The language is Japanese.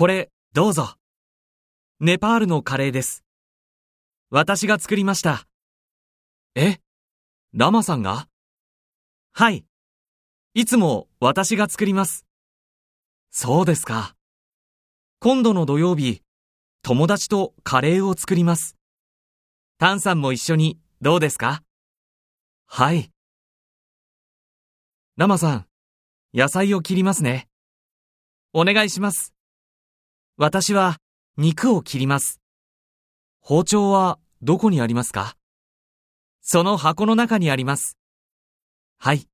これ、どうぞ。ネパールのカレーです。私が作りました。え？ラマさんが？はい。いつも私が作ります。そうですか。今度の土曜日、友達とカレーを作ります。タンさんも一緒にどうですか？はい。ラマさん、野菜を切りますね。お願いします。私は肉を切ります。包丁はどこにありますか？その箱の中にあります。はい。